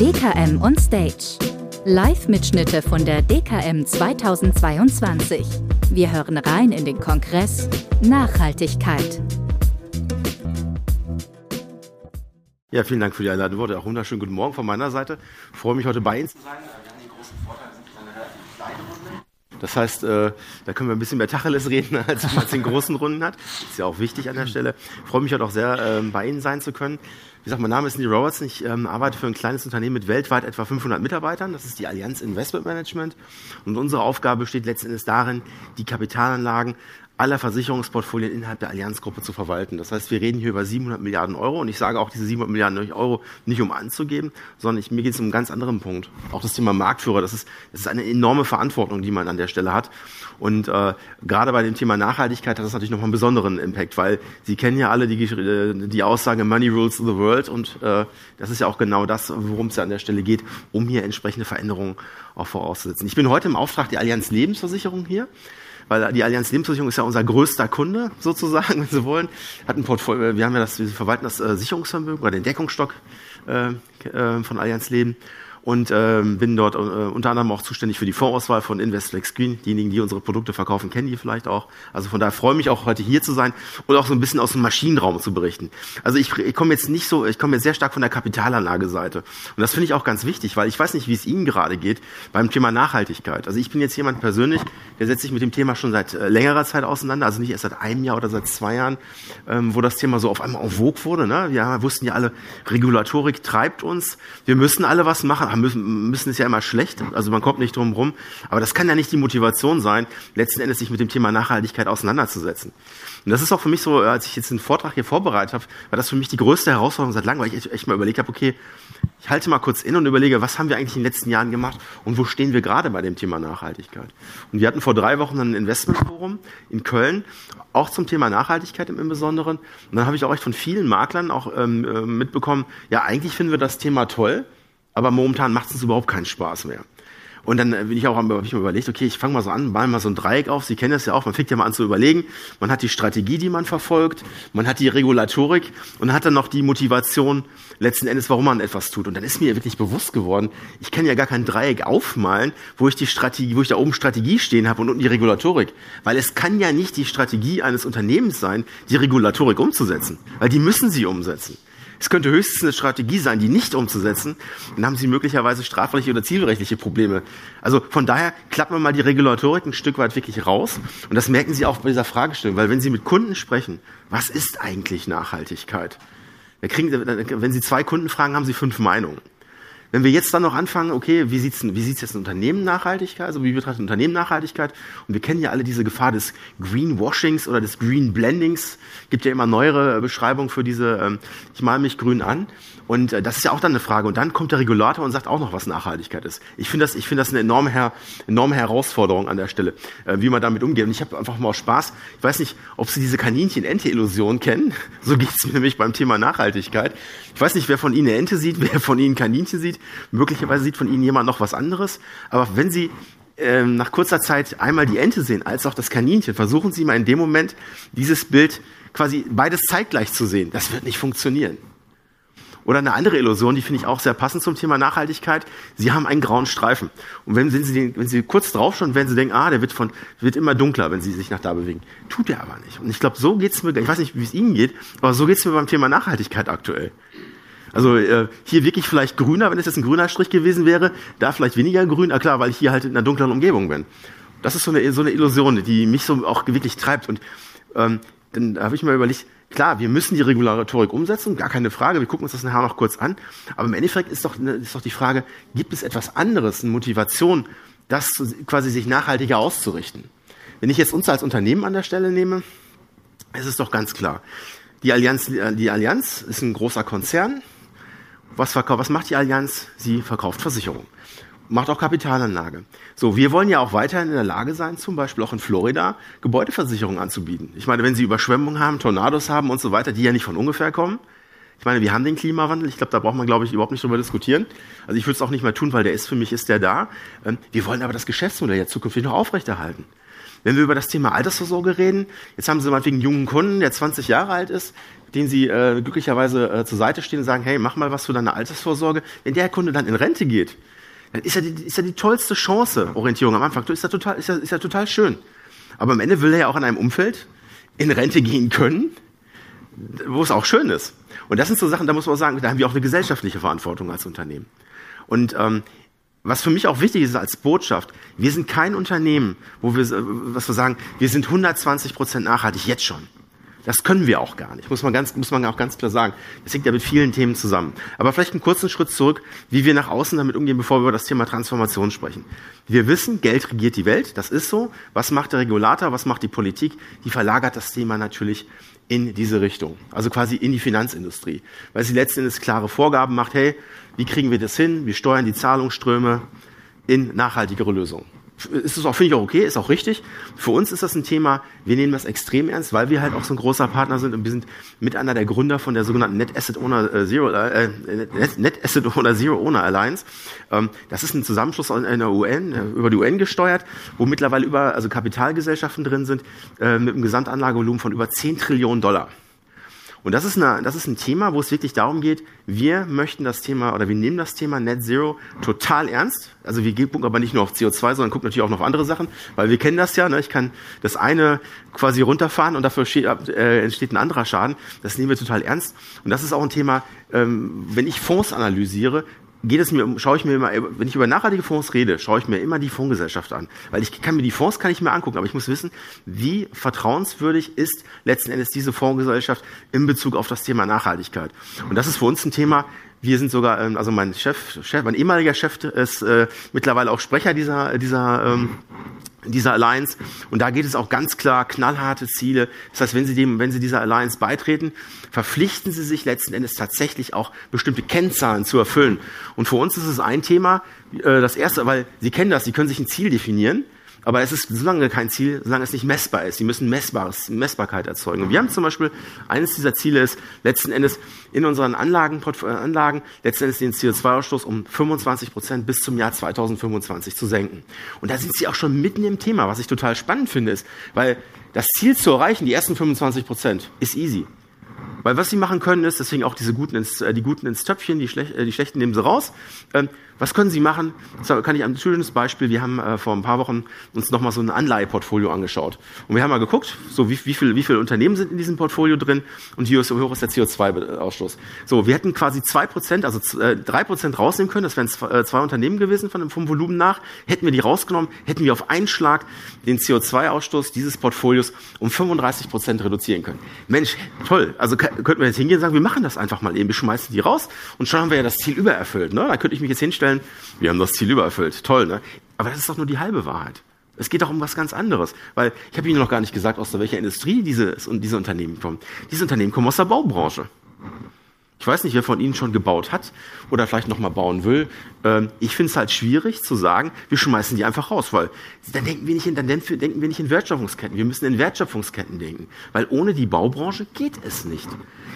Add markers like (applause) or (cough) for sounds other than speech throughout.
DKM on Stage. Live-Mitschnitte von der DKM 2022. Wir hören rein in den Kongress Nachhaltigkeit. Ja, vielen Dank für die Einladung. Worte. Auch wunderschönen guten Morgen von meiner Seite. Ich freue mich heute bei Ihnen zu sein. Wir haben den großen Vorteil, wir sind eine relativ kleine Runde. Das heißt, äh, da können wir ein bisschen mehr Tacheles reden, (laughs) als man es in großen Runden hat. Ist ja auch wichtig an der Stelle. Ich freue mich heute auch sehr, äh, bei Ihnen sein zu können. Wie gesagt, mein Name ist Neil Robertson. Ich ähm, arbeite für ein kleines Unternehmen mit weltweit etwa 500 Mitarbeitern. Das ist die Allianz Investment Management. Und unsere Aufgabe besteht letzten Endes darin, die Kapitalanlagen aller Versicherungsportfolien innerhalb der Allianzgruppe zu verwalten. Das heißt, wir reden hier über 700 Milliarden Euro und ich sage auch diese 700 Milliarden Euro nicht um anzugeben, sondern ich, mir geht es um einen ganz anderen Punkt. Auch das Thema Marktführer, das ist, das ist eine enorme Verantwortung, die man an der Stelle hat. Und äh, gerade bei dem Thema Nachhaltigkeit hat das natürlich noch einen besonderen Impact, weil Sie kennen ja alle die, äh, die Aussage Money rules the world und äh, das ist ja auch genau das, worum es ja an der Stelle geht, um hier entsprechende Veränderungen auch vorauszusetzen. Ich bin heute im Auftrag der Allianz Lebensversicherung hier weil die Allianz Lebensversicherung ist ja unser größter Kunde sozusagen, (laughs) wenn Sie wollen. Hat ein Portfolio, wir haben ja das, wir verwalten das äh, Sicherungsvermögen oder den Deckungsstock äh, äh, von Allianz Leben und ähm, bin dort äh, unter anderem auch zuständig für die Vorauswahl von Investflex Green. Diejenigen, die unsere Produkte verkaufen, kennen die vielleicht auch. Also von daher freue ich mich auch heute hier zu sein und auch so ein bisschen aus dem Maschinenraum zu berichten. Also ich, ich komme jetzt nicht so, ich komme jetzt sehr stark von der Kapitalanlageseite und das finde ich auch ganz wichtig, weil ich weiß nicht, wie es Ihnen gerade geht beim Thema Nachhaltigkeit. Also ich bin jetzt jemand persönlich, der setzt sich mit dem Thema schon seit äh, längerer Zeit auseinander, also nicht erst seit einem Jahr oder seit zwei Jahren, ähm, wo das Thema so auf einmal en vogue wurde. Ne? Wir wussten ja alle, Regulatorik treibt uns, wir müssen alle was machen müssen, müssen ist ja immer schlecht, also man kommt nicht drum rum. Aber das kann ja nicht die Motivation sein, letzten Endes sich mit dem Thema Nachhaltigkeit auseinanderzusetzen. Und das ist auch für mich so, als ich jetzt den Vortrag hier vorbereitet habe, war das für mich die größte Herausforderung seit langem, weil ich echt mal überlegt habe, okay, ich halte mal kurz in und überlege, was haben wir eigentlich in den letzten Jahren gemacht und wo stehen wir gerade bei dem Thema Nachhaltigkeit. Und wir hatten vor drei Wochen ein Investmentforum in Köln, auch zum Thema Nachhaltigkeit im, Besonderen. Und dann habe ich auch echt von vielen Maklern auch ähm, äh, mitbekommen, ja, eigentlich finden wir das Thema toll, aber momentan macht es uns überhaupt keinen Spaß mehr. Und dann bin ich auch mir überlegt, okay, ich fange mal so an, mal mal so ein Dreieck auf. Sie kennen das ja auch, man fängt ja mal an zu überlegen. Man hat die Strategie, die man verfolgt, man hat die Regulatorik und hat dann noch die Motivation letzten Endes, warum man etwas tut. Und dann ist mir wirklich bewusst geworden, ich kann ja gar kein Dreieck aufmalen, wo ich die Strategie, wo ich da oben Strategie stehen habe und unten die Regulatorik. Weil es kann ja nicht die Strategie eines Unternehmens sein, die Regulatorik umzusetzen. Weil die müssen sie umsetzen. Es könnte höchstens eine Strategie sein, die nicht umzusetzen. Dann haben Sie möglicherweise strafrechtliche oder zivilrechtliche Probleme. Also von daher klappen wir mal die Regulatorik ein Stück weit wirklich raus. Und das merken Sie auch bei dieser Fragestellung, weil wenn Sie mit Kunden sprechen, was ist eigentlich Nachhaltigkeit? wenn Sie zwei Kunden fragen, haben Sie fünf Meinungen. Wenn wir jetzt dann noch anfangen, okay, wie sieht's, wie sieht's jetzt ein Unternehmen Nachhaltigkeit, also wie betrachtet ein Unternehmen Nachhaltigkeit? Und wir kennen ja alle diese Gefahr des Greenwashings oder des Green Blendings. Gibt ja immer neuere Beschreibungen für diese, ähm, ich male mich grün an. Und äh, das ist ja auch dann eine Frage. Und dann kommt der Regulator und sagt auch noch, was Nachhaltigkeit ist. Ich finde das, ich finde das eine enorme, her enorme Herausforderung an der Stelle, äh, wie man damit umgeht. Und ich habe einfach mal Spaß. Ich weiß nicht, ob Sie diese Kaninchen-Ente-Illusion kennen. (laughs) So geht's mir nämlich beim Thema Nachhaltigkeit. Ich weiß nicht, wer von Ihnen eine Ente sieht, wer von Ihnen Kaninchen sieht. Möglicherweise sieht von Ihnen jemand noch was anderes. Aber wenn Sie ähm, nach kurzer Zeit einmal die Ente sehen, als auch das Kaninchen, versuchen Sie mal in dem Moment dieses Bild quasi beides zeitgleich zu sehen. Das wird nicht funktionieren. Oder eine andere Illusion, die finde ich auch sehr passend zum Thema Nachhaltigkeit. Sie haben einen grauen Streifen. Und wenn Sie, den, wenn Sie kurz drauf schauen, werden Sie denken, ah, der wird, von, wird immer dunkler, wenn Sie sich nach da bewegen. Tut er aber nicht. Und ich glaube, so geht's mir, ich weiß nicht, wie es Ihnen geht, aber so geht's mir beim Thema Nachhaltigkeit aktuell. Also äh, hier wirklich vielleicht grüner, wenn es jetzt ein grüner Strich gewesen wäre, da vielleicht weniger grün, ah klar, weil ich hier halt in einer dunklen Umgebung bin. Das ist so eine, so eine Illusion, die mich so auch wirklich treibt. Und ähm, dann habe ich mir überlegt, Klar, wir müssen die Regulatorik umsetzen, gar keine Frage. Wir gucken uns das nachher noch kurz an. Aber im Endeffekt ist doch, ist doch die Frage, gibt es etwas anderes, eine Motivation, das quasi sich nachhaltiger auszurichten? Wenn ich jetzt uns als Unternehmen an der Stelle nehme, ist es doch ganz klar. Die Allianz, die Allianz ist ein großer Konzern. Was, was macht die Allianz? Sie verkauft Versicherungen macht auch Kapitalanlage. So, wir wollen ja auch weiterhin in der Lage sein, zum Beispiel auch in Florida Gebäudeversicherungen anzubieten. Ich meine, wenn Sie Überschwemmungen haben, Tornados haben und so weiter, die ja nicht von ungefähr kommen. Ich meine, wir haben den Klimawandel. Ich glaube, da braucht man, glaube ich, überhaupt nicht drüber diskutieren. Also ich würde es auch nicht mehr tun, weil der ist für mich ist der da. Ähm, wir wollen aber das Geschäftsmodell ja zukünftig noch aufrechterhalten. Wenn wir über das Thema Altersvorsorge reden, jetzt haben Sie mal wegen jungen Kunden, der 20 Jahre alt ist, den sie äh, glücklicherweise äh, zur Seite stehen und sagen, hey, mach mal was für deine Altersvorsorge. Wenn der Kunde dann in Rente geht, dann ist ja die, ist ja die tollste Chance, Orientierung am Anfang. Ist ja total, ist ja, ist ja total schön. Aber am Ende will er ja auch in einem Umfeld in Rente gehen können, wo es auch schön ist. Und das sind so Sachen, da muss man auch sagen, da haben wir auch eine gesellschaftliche Verantwortung als Unternehmen. Und ähm, was für mich auch wichtig ist als Botschaft, wir sind kein Unternehmen, wo wir, was wir sagen, wir sind 120 Prozent nachhaltig jetzt schon. Das können wir auch gar nicht, muss man, ganz, muss man auch ganz klar sagen. Das hängt ja mit vielen Themen zusammen. Aber vielleicht einen kurzen Schritt zurück, wie wir nach außen damit umgehen, bevor wir über das Thema Transformation sprechen. Wir wissen, Geld regiert die Welt, das ist so. Was macht der Regulator, was macht die Politik? Die verlagert das Thema natürlich in diese Richtung, also quasi in die Finanzindustrie, weil sie letzten Endes klare Vorgaben macht, hey, wie kriegen wir das hin? Wir steuern die Zahlungsströme in nachhaltigere Lösungen ist es auch, finde ich auch okay, ist auch richtig. Für uns ist das ein Thema, wir nehmen das extrem ernst, weil wir halt auch so ein großer Partner sind und wir sind mit einer der Gründer von der sogenannten Net Asset Owner äh, Zero, äh, Net Asset Owner Zero Owner Alliance. Ähm, das ist ein Zusammenschluss in der UN, äh, über die UN gesteuert, wo mittlerweile über, also Kapitalgesellschaften drin sind, äh, mit einem Gesamtanlagevolumen von über 10 Trillionen Dollar. Und das ist, eine, das ist ein Thema, wo es wirklich darum geht, wir möchten das Thema oder wir nehmen das Thema Net Zero total ernst. Also wir gucken aber nicht nur auf CO2, sondern gucken natürlich auch noch auf andere Sachen, weil wir kennen das ja. Ne? Ich kann das eine quasi runterfahren und dafür äh, entsteht ein anderer Schaden. Das nehmen wir total ernst. Und das ist auch ein Thema, ähm, wenn ich Fonds analysiere, geht es mir, schaue ich mir immer, wenn ich über nachhaltige Fonds rede, schaue ich mir immer die Fondsgesellschaft an. Weil ich kann mir die Fonds kann ich mir angucken, aber ich muss wissen, wie vertrauenswürdig ist letzten Endes diese Fondsgesellschaft in Bezug auf das Thema Nachhaltigkeit. Und das ist für uns ein Thema, wir sind sogar, ähm, also mein Chef, Chef mein ehemaliger Chef ist äh, mittlerweile auch Sprecher dieser, dieser ähm, dieser Alliance. Und da geht es auch ganz klar knallharte Ziele. Das heißt, wenn Sie dem, wenn Sie dieser Alliance beitreten, verpflichten Sie sich letzten Endes tatsächlich auch bestimmte Kennzahlen zu erfüllen. Und für uns ist es ein Thema, äh, das erste, weil Sie kennen das, Sie können sich ein Ziel definieren. Aber es ist solange kein Ziel, solange es nicht messbar ist. Sie müssen Messbares, Messbarkeit erzeugen. Und wir haben zum Beispiel, eines dieser Ziele ist, letzten Endes in unseren Anlagen, äh, Anlagen letzten Endes den CO2-Ausstoß um 25 Prozent bis zum Jahr 2025 zu senken. Und da sind Sie auch schon mitten im Thema. Was ich total spannend finde, ist, weil das Ziel zu erreichen, die ersten 25 Prozent, ist easy. Weil was sie machen können, ist, deswegen auch diese guten ins, äh, die guten ins Töpfchen, die, Schlech äh, die schlechten nehmen sie raus. Ähm, was können Sie machen? Das kann ich ein schönes Beispiel. Wir haben äh, vor ein paar Wochen uns nochmal so ein Anleiheportfolio angeschaut. Und wir haben mal geguckt, so wie, wie, viel, wie viele Unternehmen sind in diesem Portfolio drin und hier ist, hoch ist der CO2-Ausstoß. So, wir hätten quasi zwei Prozent, also äh, drei Prozent rausnehmen können. Das wären zwei, äh, zwei Unternehmen gewesen von, vom Volumen nach. Hätten wir die rausgenommen, hätten wir auf einen Schlag den CO2-Ausstoß dieses Portfolios um 35 Prozent reduzieren können. Mensch, toll. Also könnten wir jetzt hingehen und sagen, wir machen das einfach mal eben. Wir schmeißen die raus und schon haben wir ja das Ziel übererfüllt. Ne? Da könnte ich mich jetzt hinstellen feststellen, wir haben das Ziel übererfüllt. Toll, ne? Aber das ist doch nur die halbe Wahrheit. Es geht doch um was ganz anderes. Weil ich habe Ihnen noch gar nicht gesagt, aus welcher Industrie dieses, diese Unternehmen kommen. Diese Unternehmen kommen aus der Baubranche. Ich weiß nicht, wer von Ihnen schon gebaut hat oder vielleicht noch mal bauen will. Ähm, ich finde es halt schwierig zu sagen, wir schmeißen die einfach raus, weil dann denken wir nicht in, dann denken wir nicht in Wertschöpfungsketten. Wir müssen in Wertschöpfungsketten denken, weil ohne die Baubranche geht es nicht.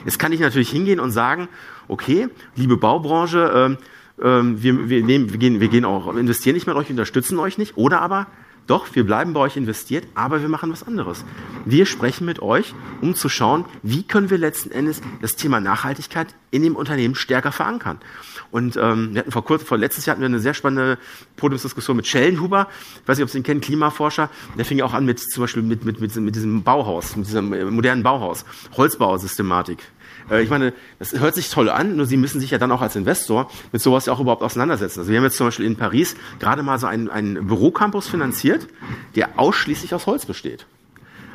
Jetzt kann ich natürlich hingehen und sagen, okay, liebe Baubranche, ähm, wir, wir, nehmen, wir, gehen, wir gehen auch, investieren nicht mit euch, unterstützen euch nicht. Oder aber, doch, wir bleiben bei euch investiert, aber wir machen was anderes. Wir sprechen mit euch, um zu schauen, wie können wir letzten Endes das Thema Nachhaltigkeit in dem Unternehmen stärker verankern. Und ähm, wir hatten vor kurzem, vor letztes Jahr hatten wir eine sehr spannende Podiumsdiskussion mit Schellenhuber, ich weiß nicht, ob Sie ihn kennen, Klimaforscher. Der fing auch an mit zum Beispiel mit, mit, mit, mit diesem Bauhaus, mit diesem modernen Bauhaus, Holzbausystematik. Äh, ich meine, das hört sich toll an, nur Sie müssen sich ja dann auch als Investor mit sowas ja auch überhaupt auseinandersetzen. Also wir haben jetzt zum Beispiel in Paris gerade mal so einen, einen Bürocampus finanziert, der ausschließlich aus Holz besteht.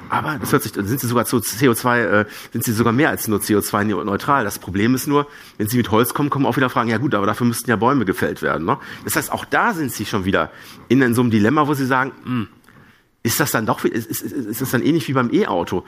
Aber das hört sich, sind sie sogar zu CO2, äh, sind sie sogar mehr als nur CO2-neutral. Das Problem ist nur, wenn sie mit Holz kommen, kommen auch wieder Fragen, ja gut, aber dafür müssten ja Bäume gefällt werden. Ne? Das heißt, auch da sind sie schon wieder in, in so einem Dilemma, wo sie sagen, mh, hm, ist das dann doch, ist, ist, ist das dann ähnlich wie beim E-Auto?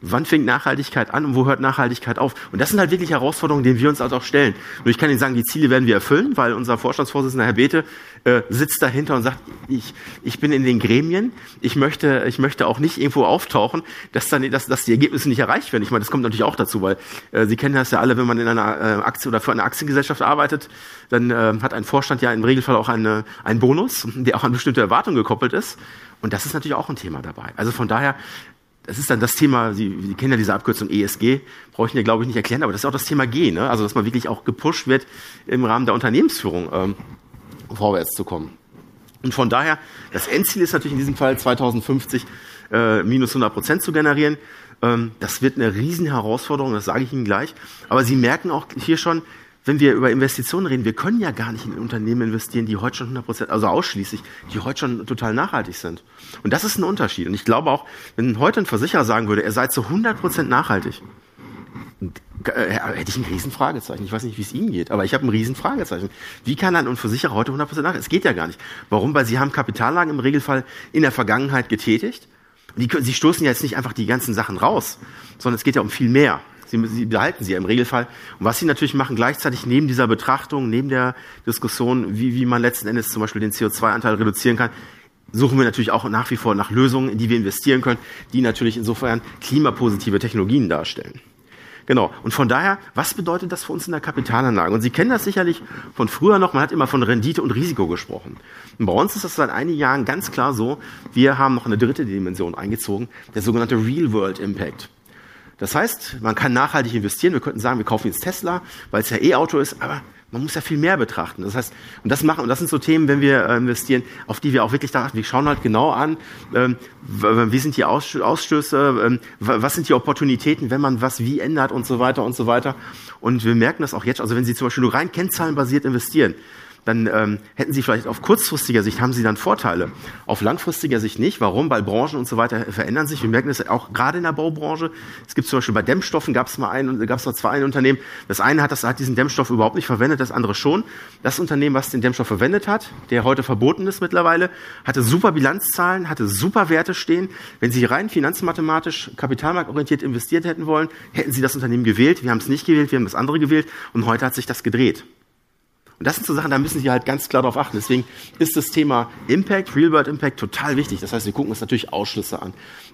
Wann fängt Nachhaltigkeit an und wo hört Nachhaltigkeit auf? Und das sind halt wirklich Herausforderungen, denen wir uns halt auch stellen. Nur ich kann Ihnen sagen, die Ziele werden wir erfüllen, weil unser Vorstandsvorsitzender Herr Bethe äh, sitzt dahinter und sagt, ich, ich bin in den Gremien, ich möchte, ich möchte auch nicht irgendwo auftauchen, dass dann, dass, dass die Ergebnisse nicht erreicht werden. Ich meine, das kommt natürlich auch dazu, weil äh, Sie kennen das ja alle, wenn man in einer äh, Aktie oder für eine Aktiengesellschaft arbeitet, dann äh, hat ein Vorstand ja im Regelfall auch eine, einen Bonus, (laughs) der auch an bestimmte Erwartungen gekoppelt ist. Und das ist natürlich auch ein Thema dabei. Also von daher, das ist dann das Thema, Sie, Sie kennen ja diese Abkürzung ESG, brauche ich mir, glaube ich, nicht erklären, aber das ist auch das Thema G, ne? also dass man wirklich auch gepusht wird, im Rahmen der Unternehmensführung ähm, vorwärts zu kommen. Und von daher, das Endziel ist natürlich in diesem Fall 2050 äh, minus 100 Prozent zu generieren. Ähm, das wird eine riesen Herausforderung, das sage ich Ihnen gleich. Aber Sie merken auch hier schon, wenn wir über Investitionen reden, wir können ja gar nicht in Unternehmen investieren, die heute schon 100 Prozent, also ausschließlich, die heute schon total nachhaltig sind. Und das ist ein Unterschied. Und ich glaube auch, wenn heute ein Versicherer sagen würde, er sei zu 100 Prozent nachhaltig, hätte ich ein Riesenfragezeichen. Ich weiß nicht, wie es Ihnen geht, aber ich habe ein Riesenfragezeichen. Wie kann ein Versicherer heute 100 Prozent nachhaltig? Es geht ja gar nicht. Warum? Weil Sie haben Kapitallagen im Regelfall in der Vergangenheit getätigt. Die, Sie stoßen ja jetzt nicht einfach die ganzen Sachen raus, sondern es geht ja um viel mehr. Sie, sie behalten sie ja im Regelfall. Und was sie natürlich machen, gleichzeitig neben dieser Betrachtung, neben der Diskussion, wie, wie man letzten Endes zum Beispiel den CO2-Anteil reduzieren kann, suchen wir natürlich auch nach wie vor nach Lösungen, in die wir investieren können, die natürlich insofern klimapositive Technologien darstellen. Genau. Und von daher, was bedeutet das für uns in der Kapitalanlage? Und Sie kennen das sicherlich von früher noch. Man hat immer von Rendite und Risiko gesprochen. Und bei uns ist das seit einigen Jahren ganz klar so. Wir haben noch eine dritte Dimension eingezogen, der sogenannte Real World Impact. Das heißt, man kann nachhaltig investieren. Wir könnten sagen, wir kaufen jetzt Tesla, weil es ja E-Auto ist, aber man muss ja viel mehr betrachten. Das heißt, und das machen, und das sind so Themen, wenn wir äh, investieren, auf die wir auch wirklich da, wir schauen halt genau an, ähm, wie sind die Ausstöße, ähm, was sind die Opportunitäten, wenn man was wie ändert und so weiter und so weiter. Und wir merken das auch jetzt, also wenn Sie zum Beispiel nur rein kennzahlenbasiert investieren, dann ähm, hätten Sie vielleicht auf kurzfristiger Sicht haben Sie dann Vorteile. Auf langfristiger Sicht nicht. Warum? Weil Branchen und so weiter verändern sich. Wir merken das auch gerade in der Baubranche. Es gibt zum Beispiel bei Dämmstoffen gab es mal ein, gab es mal zwei ein Unternehmen. Das eine hat das hat diesen Dämmstoff überhaupt nicht verwendet, das andere schon. Das Unternehmen, was den Dämmstoff verwendet hat, der heute verboten ist mittlerweile, hatte super Bilanzzahlen, hatte super Werte stehen. Wenn Sie rein finanzmathematisch, kapitalmarktorientiert investiert hätten wollen, hätten Sie das Unternehmen gewählt. Wir haben es nicht gewählt, wir haben das andere gewählt und heute hat sich das gedreht. Und das sind so Sachen, da müssen Sie halt ganz klar darauf achten. Deswegen ist das Thema Impact, Real World Impact total wichtig. Das heißt, wir gucken uns natürlich Ausschlüsse an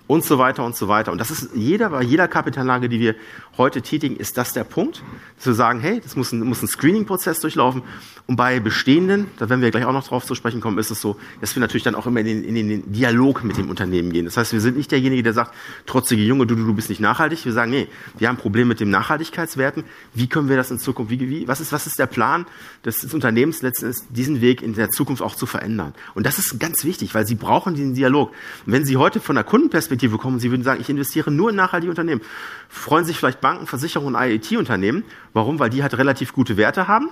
und so weiter und so weiter. Und das ist jeder, bei jeder Kapitalanlage, die wir heute tätigen, ist das der Punkt, wir sagen, hey, das muss ein, muss ein Screening-Prozess durchlaufen. Und bei bestehenden, da werden wir gleich auch noch drauf zu sprechen kommen, ist es so, dass wir natürlich dann auch immer in den, in den Dialog mit dem Unternehmen gehen. Das heißt, wir sind nicht derjenige, der sagt, trotzige Junge, du, du, du bist nicht nachhaltig. Wir sagen, nee, wir haben ein Problem mit den Nachhaltigkeitswerten. Wie können wir das in Zukunft, wie, wie, was ist, was ist der Plan des, des Unternehmens letztendlich, diesen Weg in der Zukunft auch zu verändern? Und das ist ganz wichtig, weil sie brauchen diesen Dialog. Und wenn Sie heute von der Kundenperspektive Perspektive kommen, Sie würden sagen, ich investiere nur in nachhaltige Unternehmen. Freuen sich vielleicht Banken, Versicherungen und IoT-Unternehmen. Warum? Weil die halt relativ gute Werte haben.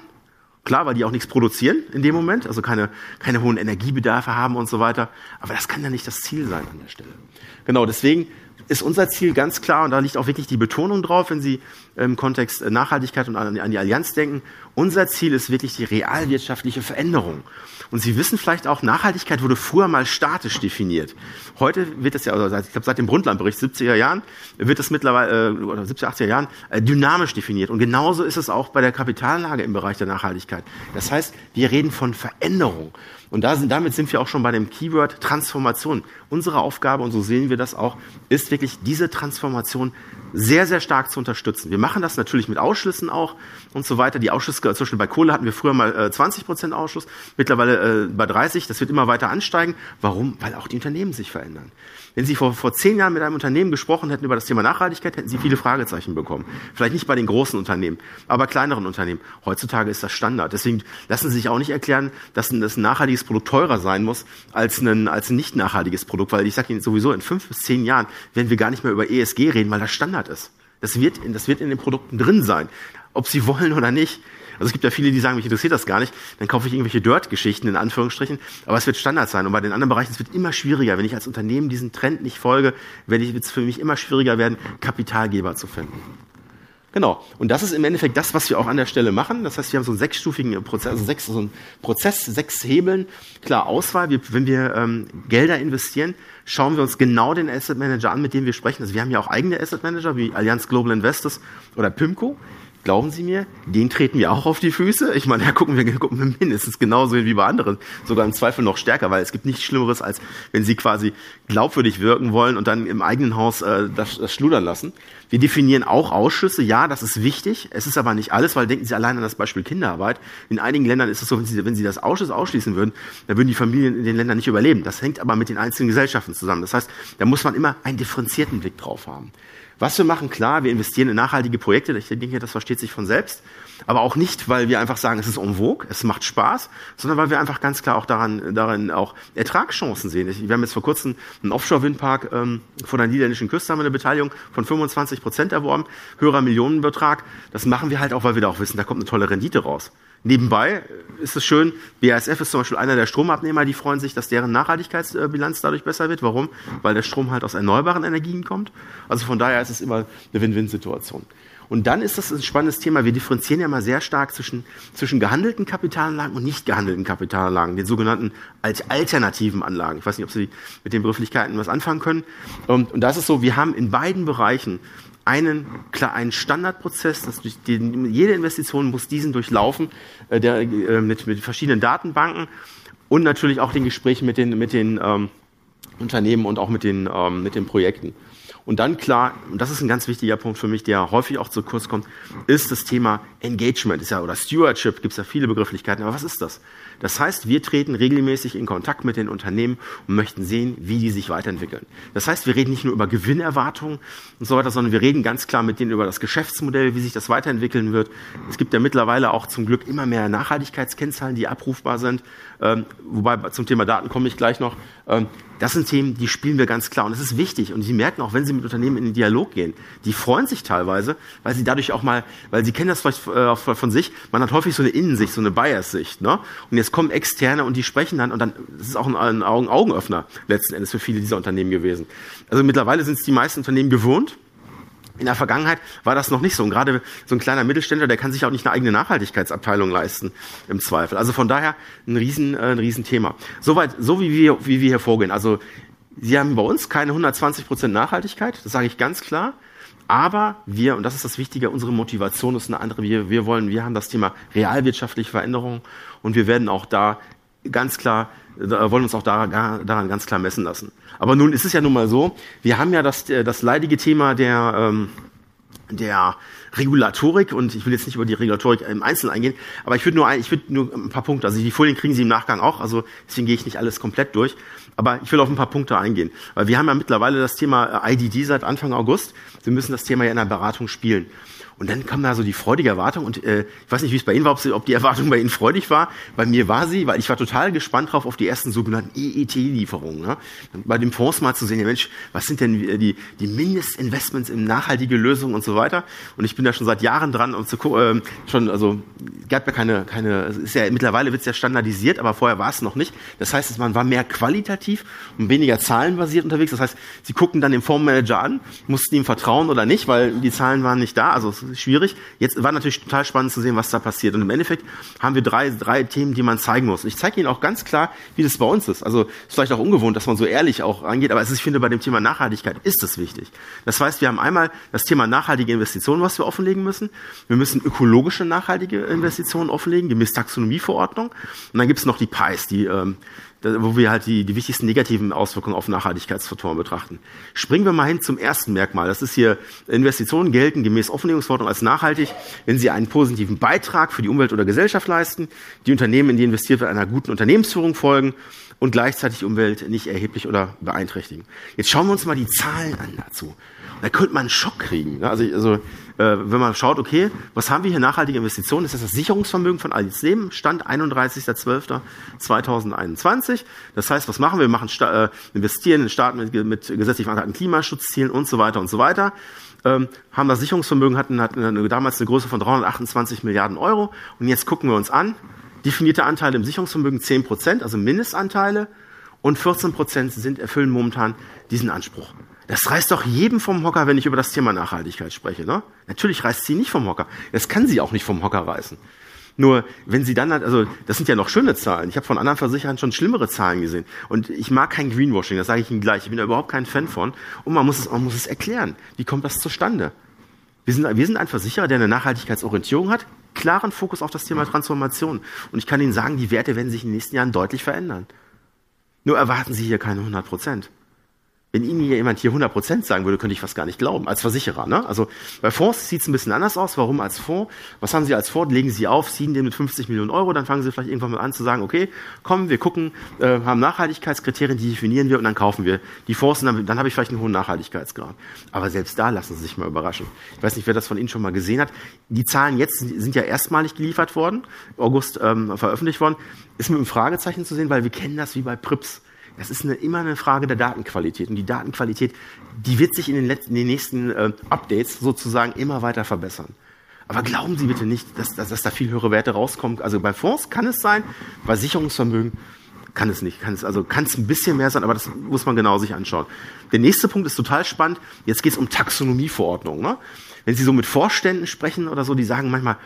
Klar, weil die auch nichts produzieren in dem Moment, also keine, keine hohen Energiebedarfe haben und so weiter. Aber das kann ja nicht das Ziel sein an der Stelle. Genau, deswegen ist unser Ziel ganz klar, und da liegt auch wirklich die Betonung drauf, wenn Sie im Kontext Nachhaltigkeit und an die Allianz denken. Unser Ziel ist wirklich die realwirtschaftliche Veränderung. Und Sie wissen vielleicht auch, Nachhaltigkeit wurde früher mal statisch definiert. Heute wird das ja, also ich glaube seit dem Brundtland-Bericht 70er Jahren, wird das mittlerweile, äh, oder 70er, 80er Jahren, äh, dynamisch definiert. Und genauso ist es auch bei der Kapitalanlage im Bereich der Nachhaltigkeit. Das heißt, wir reden von Veränderung. Und da sind, damit sind wir auch schon bei dem Keyword Transformation. Unsere Aufgabe, und so sehen wir das auch, ist wirklich diese Transformation sehr, sehr stark zu unterstützen. Wir machen das natürlich mit Ausschlüssen auch und so weiter. Die Ausschlüsse, zum Beispiel bei Kohle hatten wir früher mal äh, 20 Prozent Ausschluss, mittlerweile äh, bei 30. Das wird immer weiter ansteigen. Warum? Weil auch die Unternehmen sich verändern. Wenn Sie vor, vor zehn Jahren mit einem Unternehmen gesprochen hätten über das Thema Nachhaltigkeit, hätten Sie viele Fragezeichen bekommen. Vielleicht nicht bei den großen Unternehmen, aber kleineren Unternehmen. Heutzutage ist das Standard. Deswegen lassen Sie sich auch nicht erklären, dass ein, dass ein nachhaltiges Produkt teurer sein muss als ein, als ein nicht nachhaltiges Produkt. Weil ich sage Ihnen sowieso, in fünf bis zehn Jahren werden wir gar nicht mehr über ESG reden, weil das Standard ist. Das wird, das wird in den Produkten drin sein. Ob Sie wollen oder nicht. Also es gibt ja viele, die sagen, mich interessiert das gar nicht, dann kaufe ich irgendwelche Dirt-Geschichten in Anführungsstrichen, aber es wird Standard sein. Und bei den anderen Bereichen, es wird immer schwieriger. Wenn ich als Unternehmen diesen Trend nicht folge, wird es für mich immer schwieriger werden, Kapitalgeber zu finden. Genau. Und das ist im Endeffekt das, was wir auch an der Stelle machen. Das heißt, wir haben so einen sechsstufigen Prozess, also sechs, so einen Prozess, sechs Hebeln. Klar, Auswahl. Wir, wenn wir ähm, Gelder investieren, schauen wir uns genau den Asset Manager an, mit dem wir sprechen. Also wir haben ja auch eigene Asset Manager wie Allianz Global Investors oder PIMCO glauben Sie mir, den treten wir auch auf die Füße. Ich meine, da gucken wir, (laughs) gucken wir mindestens genauso wie bei anderen, sogar im Zweifel noch stärker, weil es gibt nichts Schlimmeres, als wenn Sie quasi glaubwürdig wirken wollen und dann im eigenen Haus äh, das, das schludern lassen. Wir definieren auch Ausschüsse, ja, das ist wichtig. Es ist aber nicht alles, weil denken Sie allein an das Beispiel Kinderarbeit. In einigen Ländern ist es so, wenn Sie, wenn Sie das Ausschuss ausschließen würden, dann würden die Familien in den Ländern nicht überleben. Das hängt aber mit den einzelnen Gesellschaften zusammen. Das heißt, da muss man immer einen differenzierten Blick drauf haben. Was wir machen, klar, wir investieren in nachhaltige Projekte. Ich denke, das versteht sich von selbst. Aber auch nicht, weil wir einfach sagen, es ist en vogue, es macht Spaß, sondern weil wir einfach ganz klar auch daran, darin auch Ertragschancen sehen. Wir haben jetzt vor kurzem einen Offshore-Windpark ähm, vor der niederländischen Küste haben wir eine Beteiligung von 25 Prozent erworben, höherer Millionenbetrag. Das machen wir halt auch, weil wir da auch wissen, da kommt eine tolle Rendite raus. Nebenbei ist es schön, BASF ist zum Beispiel einer der Stromabnehmer, die freuen sich, dass deren Nachhaltigkeitsbilanz dadurch besser wird. Warum? Weil der Strom halt aus erneuerbaren Energien kommt. Also von daher ist es immer eine Win-Win-Situation. Und dann ist das ein spannendes Thema. Wir differenzieren ja mal sehr stark zwischen, zwischen gehandelten Kapitalanlagen und nicht gehandelten Kapitalanlagen, den sogenannten alternativen Anlagen. Ich weiß nicht, ob Sie mit den Begrifflichkeiten was anfangen können. Und, und da ist so, wir haben in beiden Bereichen einen, klar, einen Standardprozess, dass durch den, jede Investition muss diesen durchlaufen, äh, der, äh, mit, mit verschiedenen Datenbanken und natürlich auch den Gesprächen mit den, mit den ähm, Unternehmen und auch mit den, ähm, mit den Projekten. Und dann klar, und das ist ein ganz wichtiger Punkt für mich, der häufig auch zu kurz kommt, ist das Thema Engagement. Ist ja, oder Stewardship, gibt es ja viele Begrifflichkeiten, aber was ist das? Das heißt, wir treten regelmäßig in Kontakt mit den Unternehmen und möchten sehen, wie die sich weiterentwickeln. Das heißt, wir reden nicht nur über Gewinnerwartungen und so weiter, sondern wir reden ganz klar mit denen über das Geschäftsmodell, wie sich das weiterentwickeln wird. Es gibt ja mittlerweile auch zum Glück immer mehr Nachhaltigkeitskennzahlen, die abrufbar sind. Ähm, wobei zum Thema Daten komme ich gleich noch. Ähm, das sind Themen, die spielen wir ganz klar. Und es ist wichtig. Und Sie merken auch, wenn Sie mit Unternehmen in den Dialog gehen, die freuen sich teilweise, weil sie dadurch auch mal, weil Sie kennen das vielleicht äh, von sich, man hat häufig so eine Innensicht, so eine Bias-Sicht. Ne? Und jetzt kommen Externe und die sprechen dann und dann das ist auch ein, ein Augen Augenöffner letzten Endes für viele dieser Unternehmen gewesen. Also mittlerweile sind es die meisten Unternehmen gewohnt, in der Vergangenheit war das noch nicht so. Und gerade so ein kleiner Mittelständler, der kann sich auch nicht eine eigene Nachhaltigkeitsabteilung leisten, im Zweifel. Also von daher ein riesen, äh, ein Riesenthema. Soweit, so wie wir, wie wir hier vorgehen. Also Sie haben bei uns keine 120 Prozent Nachhaltigkeit, das sage ich ganz klar. Aber wir, und das ist das Wichtige, unsere Motivation ist eine andere. Wir, wir wollen, wir haben das Thema realwirtschaftliche Veränderung und wir werden auch da ganz klar, wollen uns auch daran, daran ganz klar messen lassen. Aber nun ist es ja nun mal so, wir haben ja das, äh, das leidige Thema der, ähm, der Regulatorik und ich will jetzt nicht über die Regulatorik im Einzelnen eingehen, aber ich würde nur, ein, ich würde nur ein paar Punkte, also die Folien kriegen Sie im Nachgang auch, also deswegen gehe ich nicht alles komplett durch, aber ich will auf ein paar Punkte eingehen, weil wir haben ja mittlerweile das Thema IDD seit Anfang August. Sie müssen das Thema ja in der Beratung spielen. Und dann kam da so die freudige Erwartung und äh, ich weiß nicht, wie es bei Ihnen war, ob, die Erwartung bei Ihnen freudig war. Bei mir war sie, weil ich war total gespannt drauf auf die ersten sogenannten EET-Lieferungen. Ne? Bei dem Fonds mal zu sehen, ja Mensch, was sind denn die, die Mindestinvestments in nachhaltige Lösungen und so weiter. Und ich bin da schon seit Jahren dran, um zu äh, schon, also gab ja keine, keine, ist ja mittlerweile wird es ja standardisiert, aber vorher war es noch nicht. Das heißt, man war mehr qualitativ und weniger zahlenbasiert unterwegs. Das heißt, Sie guckten dann den Fondsmanager an, mussten ihm vertrauen oder nicht, weil die Zahlen waren nicht da. Also schwierig. Jetzt war natürlich total spannend zu sehen, was da passiert. Und im Endeffekt haben wir drei, drei Themen, die man zeigen muss. Ich zeige Ihnen auch ganz klar, wie das bei uns ist. Also ist vielleicht auch ungewohnt, dass man so ehrlich auch angeht, aber ist, ich finde, bei dem Thema Nachhaltigkeit ist das wichtig. Das heißt, wir haben einmal das Thema nachhaltige Investitionen, was wir offenlegen müssen. Wir müssen ökologische nachhaltige Investitionen offenlegen, gemäß Taxonomieverordnung. Und dann gibt es noch die PIs, die ähm, wo wir halt die, die wichtigsten negativen Auswirkungen auf Nachhaltigkeitsfaktoren betrachten. Springen wir mal hin zum ersten Merkmal. Das ist hier, Investitionen gelten gemäß Offenlegungsverordnung als nachhaltig, wenn sie einen positiven Beitrag für die Umwelt oder Gesellschaft leisten, die Unternehmen, in die investiert wird, einer guten Unternehmensführung folgen und gleichzeitig die Umwelt nicht erheblich oder beeinträchtigen. Jetzt schauen wir uns mal die Zahlen an dazu. Da könnte man einen Schock kriegen. Also, also äh, wenn man schaut, okay, was haben wir hier nachhaltige Investitionen? Das ist das Sicherungsvermögen von Alice Leben, Stand 31.12.2021. Das heißt, was machen wir? Wir machen äh, investieren in Staaten mit, mit gesetzlich verankerten Klimaschutzzielen und so weiter und so weiter. Ähm, haben das Sicherungsvermögen, hatten, hatten damals eine Größe von 328 Milliarden Euro. Und jetzt gucken wir uns an, definierte Anteile im Sicherungsvermögen 10 Prozent, also Mindestanteile, und 14 Prozent sind, erfüllen momentan diesen Anspruch. Das reißt doch jedem vom Hocker, wenn ich über das Thema Nachhaltigkeit spreche. Ne? Natürlich reißt sie nicht vom Hocker. Das kann sie auch nicht vom Hocker reißen. Nur wenn sie dann, also das sind ja noch schöne Zahlen. Ich habe von anderen Versicherern schon schlimmere Zahlen gesehen. Und ich mag kein Greenwashing, das sage ich Ihnen gleich. Ich bin da überhaupt kein Fan von. Und man muss es, man muss es erklären. Wie kommt das zustande? Wir sind, wir sind ein Versicherer, der eine Nachhaltigkeitsorientierung hat, klaren Fokus auf das Thema Transformation. Und ich kann Ihnen sagen, die Werte werden sich in den nächsten Jahren deutlich verändern. Nur erwarten Sie hier keine 100 Prozent. Wenn Ihnen jemand hier 100 Prozent sagen würde, könnte ich fast gar nicht glauben, als Versicherer. Ne? Also bei Fonds sieht es ein bisschen anders aus. Warum als Fonds? Was haben Sie als Fonds? Legen Sie auf, ziehen den mit 50 Millionen Euro, dann fangen Sie vielleicht irgendwann mal an zu sagen, okay, komm, wir gucken, äh, haben Nachhaltigkeitskriterien, die definieren wir und dann kaufen wir die Fonds und dann, dann habe ich vielleicht einen hohen Nachhaltigkeitsgrad. Aber selbst da lassen Sie sich mal überraschen. Ich weiß nicht, wer das von Ihnen schon mal gesehen hat. Die Zahlen jetzt sind ja erstmalig geliefert worden, August ähm, veröffentlicht worden. Ist mit einem Fragezeichen zu sehen, weil wir kennen das wie bei Prips. Das ist eine, immer eine Frage der Datenqualität. Und die Datenqualität, die wird sich in den, letzten, in den nächsten äh, Updates sozusagen immer weiter verbessern. Aber glauben Sie bitte nicht, dass, dass, dass da viel höhere Werte rauskommen. Also bei Fonds kann es sein, bei Sicherungsvermögen kann es nicht. Kann es, also kann es ein bisschen mehr sein, aber das muss man genau sich anschauen. Der nächste Punkt ist total spannend. Jetzt geht es um Taxonomieverordnungen. Ne? Wenn Sie so mit Vorständen sprechen oder so, die sagen manchmal,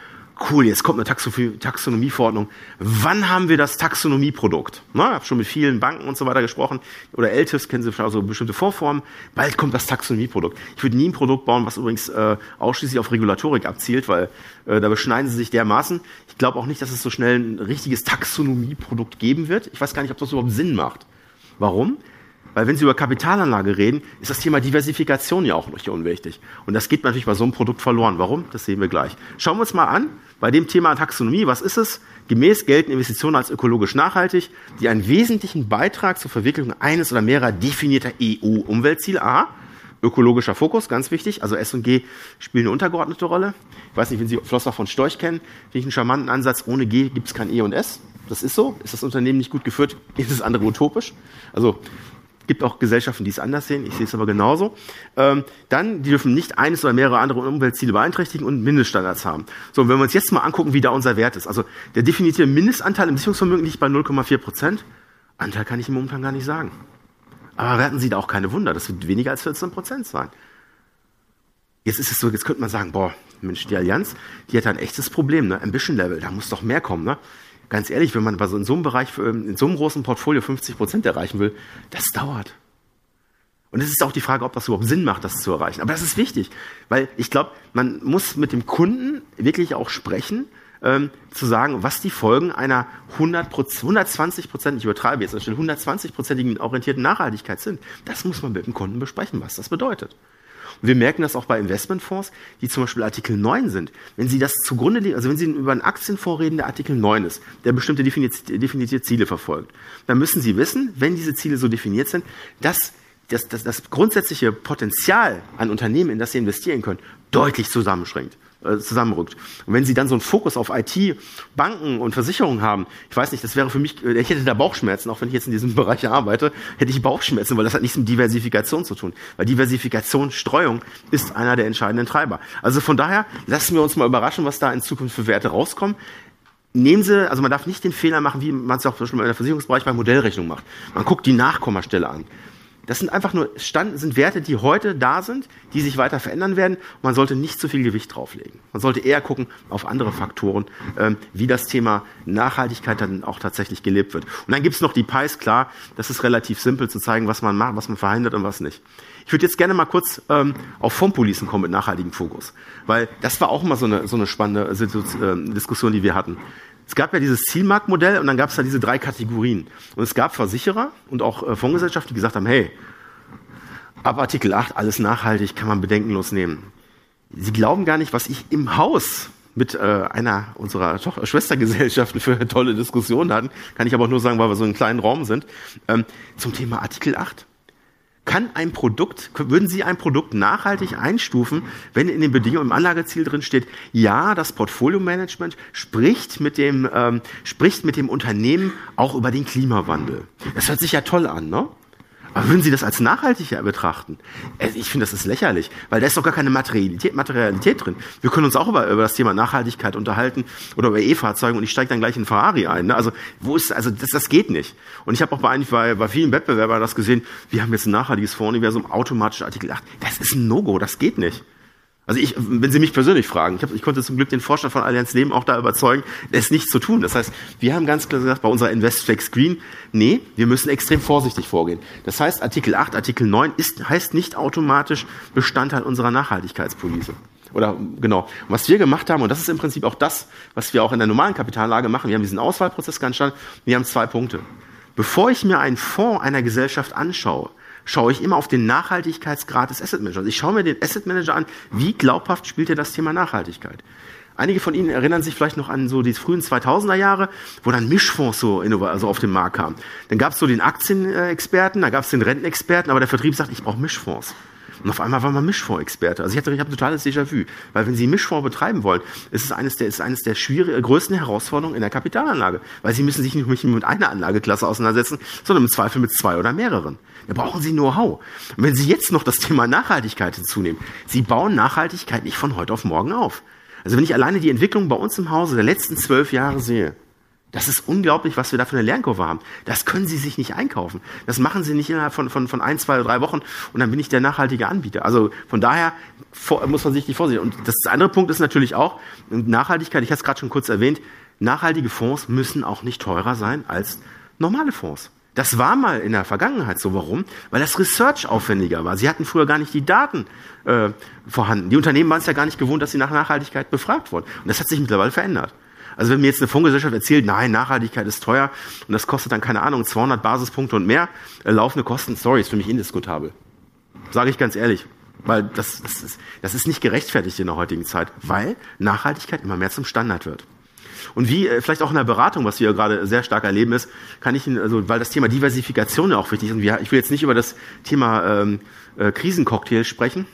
cool, jetzt kommt eine Taxonomieverordnung. Wann haben wir das Taxonomieprodukt? Ich habe schon mit vielen Banken und so weiter gesprochen. Oder LTIFs kennen Sie also bestimmte Vorformen. Bald kommt das Taxonomieprodukt. Ich würde nie ein Produkt bauen, was übrigens äh, ausschließlich auf Regulatorik abzielt, weil äh, da beschneiden Sie sich dermaßen. Ich glaube auch nicht, dass es so schnell ein richtiges Taxonomieprodukt geben wird. Ich weiß gar nicht, ob das überhaupt Sinn macht. Warum? Weil wenn Sie über Kapitalanlage reden, ist das Thema Diversifikation ja auch nicht unwichtig. Und das geht natürlich bei so einem Produkt verloren. Warum? Das sehen wir gleich. Schauen wir uns mal an, bei dem Thema Taxonomie, was ist es? Gemäß gelten Investitionen als ökologisch nachhaltig, die einen wesentlichen Beitrag zur Verwirklichung eines oder mehrerer definierter EU-Umweltziele, A, ökologischer Fokus, ganz wichtig, also S&G spielen eine untergeordnete Rolle. Ich weiß nicht, wenn Sie Flosser von Storch kennen, finde ich einen charmanten Ansatz, ohne G gibt es kein E und S. Das ist so. Ist das Unternehmen nicht gut geführt, ist das andere utopisch. Also gibt auch Gesellschaften, die es anders sehen. Ich sehe es aber genauso. Ähm, dann, die dürfen nicht eines oder mehrere andere Umweltziele beeinträchtigen und Mindeststandards haben. So, wenn wir uns jetzt mal angucken, wie da unser Wert ist. Also der definierte Mindestanteil im Sicherungsvermögen liegt bei 0,4 Prozent. Anteil kann ich im momentan gar nicht sagen. Aber werten Sie da auch keine Wunder. Das wird weniger als 14 Prozent sein. Jetzt ist es so, jetzt könnte man sagen, boah, Mensch, die Allianz, die hat ein echtes Problem, ne? Ambition Level, da muss doch mehr kommen, ne? Ganz ehrlich, wenn man in so einem Bereich, ähm, in so einem großen Portfolio 50 Prozent erreichen will, das dauert. Und es ist auch die Frage, ob das überhaupt Sinn macht, das zu erreichen. Aber das ist wichtig, weil ich glaube, man muss mit dem Kunden wirklich auch sprechen, ähm, zu sagen, was die Folgen einer 100 120 Prozent, ich übertreibe jetzt, 120-prozentigen orientierten Nachhaltigkeit sind. Das muss man mit dem Kunden besprechen, was das bedeutet. Und wir merken das auch bei Investmentfonds, die zum Beispiel Artikel 9 sind. Wenn Sie das zugrunde legen, also wenn Sie über einen Aktienfonds reden, der Artikel 9 ist, der bestimmte definierte Ziele verfolgt, dann müssen Sie wissen, wenn diese Ziele so definiert sind, dass das, das, das grundsätzliche Potenzial an Unternehmen, in das Sie investieren können, deutlich zusammenschränkt. Äh, zusammenrückt. Und wenn Sie dann so einen Fokus auf IT, Banken und Versicherungen haben, ich weiß nicht, das wäre für mich, äh, ich hätte da Bauchschmerzen, auch wenn ich jetzt in diesem (laughs) Bereich arbeite, hätte ich Bauchschmerzen, weil das hat nichts mit Diversifikation zu tun. Weil Diversifikation, Streuung ist einer der entscheidenden Treiber. Also von daher lassen wir uns mal überraschen, was da in Zukunft für Werte rauskommen nehmen Sie, also man darf nicht den Fehler machen, wie man es auch zum Beispiel im Versicherungsbereich bei Modellrechnung macht. Man guckt die Nachkommastelle an. Das sind einfach nur Stand, sind Werte, die heute da sind, die sich weiter verändern werden. Man sollte nicht zu viel Gewicht drauflegen. Man sollte eher gucken auf andere Faktoren, ähm, wie das Thema Nachhaltigkeit dann auch tatsächlich gelebt wird. Und dann gibt's noch die Pies, klar, das ist relativ simpel zu zeigen, was man macht, was man verhindert und was nicht. Ich würde jetzt gerne mal kurz ähm, auf Fondpolicen kommen mit nachhaltigem Fokus, weil das war auch mal so eine, so eine spannende äh, Diskussion, die wir hatten. Es gab ja dieses Zielmarktmodell und dann gab es da diese drei Kategorien. Und es gab Versicherer und auch äh, Fondsgesellschaften, die gesagt haben, hey, ab Artikel 8 alles nachhaltig, kann man bedenkenlos nehmen. Sie glauben gar nicht, was ich im Haus mit äh, einer unserer Toch Schwestergesellschaften für tolle Diskussionen hatten, kann ich aber auch nur sagen, weil wir so in einem kleinen Raum sind, ähm, zum Thema Artikel 8 kann ein Produkt, würden Sie ein Produkt nachhaltig einstufen, wenn in den Bedingungen im Anlageziel drin steht, ja, das Portfolio-Management spricht ähm, spricht mit dem Unternehmen auch über den Klimawandel. Das hört sich ja toll an, ne? Aber würden Sie das als nachhaltiger betrachten? Ich finde, das ist lächerlich, weil da ist doch gar keine Materialität, Materialität drin. Wir können uns auch über, über das Thema Nachhaltigkeit unterhalten oder über E-Fahrzeuge und ich steige dann gleich in Ferrari ein. Ne? Also wo ist, also das, das geht nicht. Und ich habe auch bei, bei, bei vielen Wettbewerbern das gesehen, wir haben jetzt ein nachhaltiges Fondsuniversum, automatisch Artikel 8. Das ist ein No-Go, das geht nicht. Also ich, wenn Sie mich persönlich fragen, ich, hab, ich konnte zum Glück den Vorstand von Allianz Leben auch da überzeugen, es nicht zu tun. Das heißt, wir haben ganz klar gesagt, bei unserer Investflex Screen, nee, wir müssen extrem vorsichtig vorgehen. Das heißt, Artikel 8, Artikel 9 ist, heißt nicht automatisch Bestandteil unserer Nachhaltigkeitspolice. Oder genau. Was wir gemacht haben, und das ist im Prinzip auch das, was wir auch in der normalen Kapitallage machen, wir haben diesen Auswahlprozess ganz stark, wir haben zwei Punkte. Bevor ich mir einen Fonds einer Gesellschaft anschaue, schaue ich immer auf den Nachhaltigkeitsgrad des Asset Managers. Ich schaue mir den Asset Manager an, wie glaubhaft spielt er das Thema Nachhaltigkeit. Einige von Ihnen erinnern sich vielleicht noch an so die frühen 2000er Jahre, wo dann Mischfonds so also auf den Markt kamen. Dann gab es so den Aktienexperten, da gab es den Rentenexperten, aber der Vertrieb sagt, ich brauche Mischfonds. Und auf einmal war man Mischfondsexperte. Also ich hatte, ich habe totales Déjà-vu. Weil wenn Sie Mischfonds betreiben wollen, ist es eines der, ist eines der schwierigen, größten Herausforderungen in der Kapitalanlage. Weil Sie müssen sich nicht mit einer Anlageklasse auseinandersetzen, sondern im Zweifel mit zwei oder mehreren. Da brauchen Sie Know-how. Und wenn Sie jetzt noch das Thema Nachhaltigkeit hinzunehmen, Sie bauen Nachhaltigkeit nicht von heute auf morgen auf. Also wenn ich alleine die Entwicklung bei uns im Hause der letzten zwölf Jahre sehe, das ist unglaublich, was wir da für eine Lernkurve haben. Das können Sie sich nicht einkaufen. Das machen Sie nicht innerhalb von, von, von ein, zwei oder drei Wochen und dann bin ich der nachhaltige Anbieter. Also von daher muss man sich nicht vorsichtig. Und das andere Punkt ist natürlich auch Nachhaltigkeit. Ich hatte es gerade schon kurz erwähnt. Nachhaltige Fonds müssen auch nicht teurer sein als normale Fonds. Das war mal in der Vergangenheit so. Warum? Weil das Research aufwendiger war. Sie hatten früher gar nicht die Daten äh, vorhanden. Die Unternehmen waren es ja gar nicht gewohnt, dass sie nach Nachhaltigkeit befragt wurden. Und das hat sich mittlerweile verändert. Also wenn mir jetzt eine Fondsgesellschaft erzählt, nein, Nachhaltigkeit ist teuer und das kostet dann, keine Ahnung, 200 Basispunkte und mehr, äh, laufende Kosten, sorry, ist für mich indiskutabel. Sage ich ganz ehrlich. Weil das, das, ist, das ist nicht gerechtfertigt in der heutigen Zeit, weil Nachhaltigkeit immer mehr zum Standard wird. Und wie äh, vielleicht auch in der Beratung, was wir gerade sehr stark erleben, ist, kann ich also, weil das Thema Diversifikation ja auch wichtig ist. Und wir, ich will jetzt nicht über das Thema ähm, äh, Krisencocktail sprechen,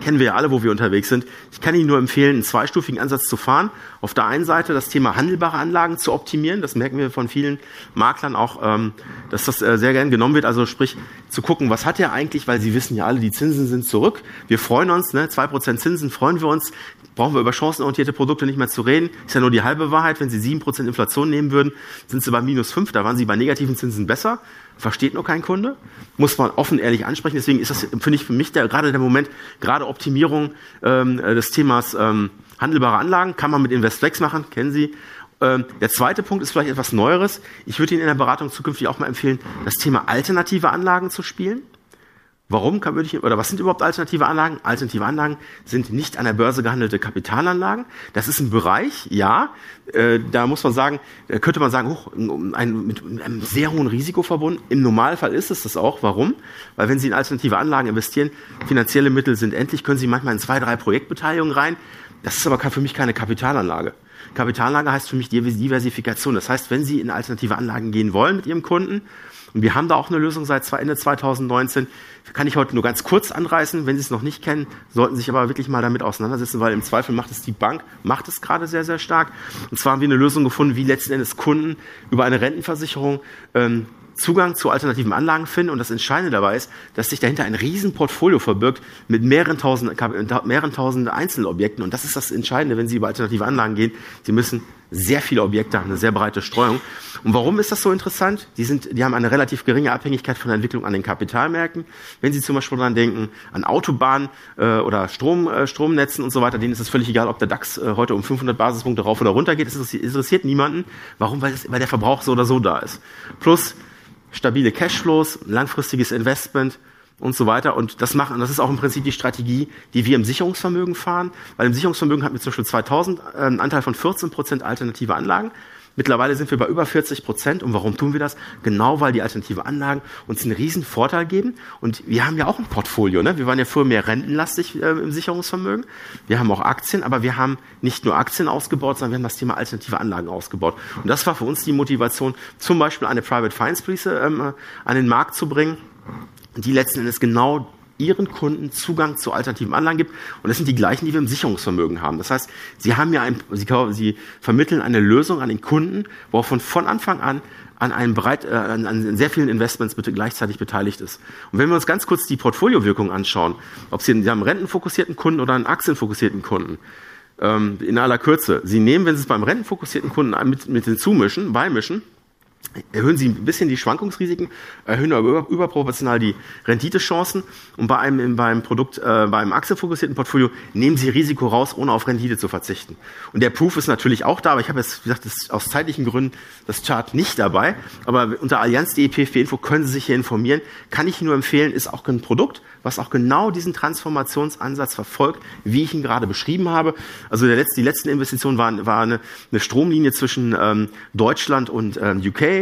kennen wir ja alle, wo wir unterwegs sind. Ich kann Ihnen nur empfehlen, einen zweistufigen Ansatz zu fahren. Auf der einen Seite das Thema handelbare Anlagen zu optimieren. Das merken wir von vielen Maklern auch, ähm, dass das äh, sehr gern genommen wird. Also sprich, zu gucken, was hat er eigentlich, weil Sie wissen ja alle, die Zinsen sind zurück. Wir freuen uns, ne? 2% Zinsen freuen wir uns. Brauchen wir über chancenorientierte Produkte nicht mehr zu reden. Ist ja nur die halbe Wahrheit. Wenn Sie 7% Inflation nehmen würden, sind Sie bei minus 5. Da waren Sie bei negativen Zinsen besser versteht nur kein Kunde, muss man offen ehrlich ansprechen. Deswegen ist das, finde ich, für mich der, gerade der Moment, gerade Optimierung ähm, äh, des Themas ähm, handelbare Anlagen, kann man mit InvestFlex machen, kennen Sie. Ähm, der zweite Punkt ist vielleicht etwas Neueres. Ich würde Ihnen in der Beratung zukünftig auch mal empfehlen, das Thema alternative Anlagen zu spielen. Warum kann, würde ich, oder was sind überhaupt alternative Anlagen? Alternative Anlagen sind nicht an der Börse gehandelte Kapitalanlagen. Das ist ein Bereich, ja, äh, da muss man sagen, könnte man sagen, hoch, ein, mit einem sehr hohen Risiko verbunden. Im Normalfall ist es das auch. Warum? Weil wenn Sie in alternative Anlagen investieren, finanzielle Mittel sind endlich, können Sie manchmal in zwei, drei Projektbeteiligungen rein. Das ist aber für mich keine Kapitalanlage. Kapitalanlage heißt für mich Diversifikation. Das heißt, wenn Sie in alternative Anlagen gehen wollen mit Ihrem Kunden, und wir haben da auch eine Lösung seit Ende 2019. Kann ich heute nur ganz kurz anreißen. Wenn Sie es noch nicht kennen, sollten Sie sich aber wirklich mal damit auseinandersetzen, weil im Zweifel macht es die Bank, macht es gerade sehr, sehr stark. Und zwar haben wir eine Lösung gefunden, wie letzten Endes Kunden über eine Rentenversicherung ähm, Zugang zu alternativen Anlagen finden. Und das Entscheidende dabei ist, dass sich dahinter ein Riesenportfolio verbirgt mit mehreren tausend, mehreren tausend Einzelobjekten. Und das ist das Entscheidende, wenn Sie über alternative Anlagen gehen. Sie müssen sehr viele Objekte haben, eine sehr breite Streuung. Und warum ist das so interessant? Die, sind, die haben eine relativ geringe Abhängigkeit von der Entwicklung an den Kapitalmärkten. Wenn Sie zum Beispiel daran denken, an Autobahnen äh, oder Strom, äh, Stromnetzen und so weiter, denen ist es völlig egal, ob der DAX äh, heute um 500 Basispunkte rauf oder runter geht. Das interessiert niemanden. Warum? Weil, das, weil der Verbrauch so oder so da ist. Plus, stabile Cashflows, langfristiges Investment und so weiter. Und das machen, das ist auch im Prinzip die Strategie, die wir im Sicherungsvermögen fahren. Weil im Sicherungsvermögen hatten wir zum Beispiel 2000 äh, einen Anteil von 14 Prozent alternative Anlagen. Mittlerweile sind wir bei über 40 Prozent. Und warum tun wir das? Genau, weil die alternative Anlagen uns einen riesen Vorteil geben. Und wir haben ja auch ein Portfolio. Ne? Wir waren ja früher mehr rentenlastig äh, im Sicherungsvermögen. Wir haben auch Aktien, aber wir haben nicht nur Aktien ausgebaut, sondern wir haben das Thema alternative Anlagen ausgebaut. Und das war für uns die Motivation, zum Beispiel eine Private Finance Police ähm, an den Markt zu bringen, die letzten Endes genau ihren Kunden Zugang zu alternativen Anlagen gibt. Und das sind die gleichen, die wir im Sicherungsvermögen haben. Das heißt, sie haben ja ein, sie, sie vermitteln eine Lösung an den Kunden, wo er von, von Anfang an an einem breit, äh, an, an sehr vielen Investments bitte gleichzeitig beteiligt ist. Und wenn wir uns ganz kurz die Portfoliowirkung anschauen, ob Sie, einen rentenfokussierten Kunden oder einen aktienfokussierten Kunden, ähm, in aller Kürze. Sie nehmen, wenn Sie es beim rentenfokussierten Kunden mit, mit hinzumischen, beimischen, erhöhen Sie ein bisschen die Schwankungsrisiken, erhöhen aber überproportional die Renditechancen und bei einem, beim Produkt, äh, beim aktienfokussierten Portfolio nehmen Sie Risiko raus, ohne auf Rendite zu verzichten. Und der Proof ist natürlich auch da, aber ich habe jetzt, wie gesagt, das, aus zeitlichen Gründen das Chart nicht dabei, aber unter allianz.de Info können Sie sich hier informieren. Kann ich Ihnen nur empfehlen, ist auch ein Produkt, was auch genau diesen Transformationsansatz verfolgt, wie ich ihn gerade beschrieben habe. Also der letzte, die letzten Investitionen waren, war eine, eine Stromlinie zwischen ähm, Deutschland und ähm, UK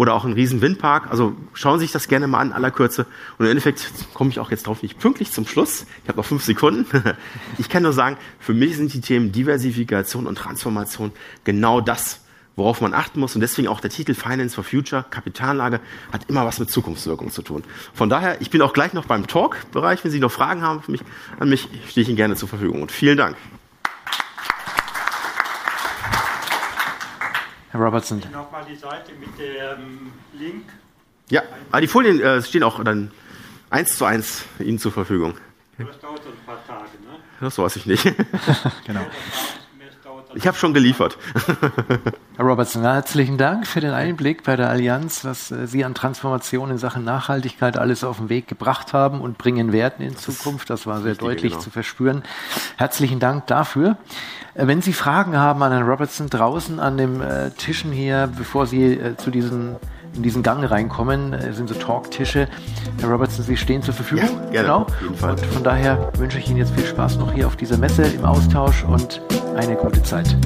oder auch ein riesen Windpark. Also schauen Sie sich das gerne mal an, aller Kürze. Und im Endeffekt komme ich auch jetzt drauf nicht pünktlich zum Schluss. Ich habe noch fünf Sekunden. (laughs) Ich kann nur sagen, für mich sind die Themen Diversifikation und Transformation genau das, worauf man achten muss. Und deswegen auch der Titel Finance for Future, Kapitalanlage, hat immer was mit Zukunftswirkung zu tun. Von daher, ich bin auch gleich noch beim Talk-Bereich. Wenn Sie noch Fragen haben mich, an mich, stehe ich Ihnen gerne zur Verfügung. Und vielen Dank. Herr Robertson. Nochmal die Seite mit dem Link. Ja, ah, die Folien äh, stehen auch dann eins zu eins Ihnen zur Verfügung. Das dauert ein paar Tage, ne? Das weiß ich nicht. (laughs) (laughs) genau. Ich habe schon geliefert. (laughs) Herr Robertson, herzlichen Dank für den Einblick bei der Allianz, was äh, Sie an Transformation in Sachen Nachhaltigkeit alles auf den Weg gebracht haben und bringen werden in Zukunft. Das war sehr deutlich genau. zu verspüren. Herzlichen Dank dafür. Äh, wenn Sie Fragen haben an Herrn Robertson draußen an den äh, Tischen hier, bevor Sie zu diesen in diesen Gang reinkommen, sind so Talktische. Herr Robertson, Sie stehen zur Verfügung. Ja, gerne, genau. Auf jeden Fall. Und von daher wünsche ich Ihnen jetzt viel Spaß noch hier auf dieser Messe im Austausch und eine gute Zeit.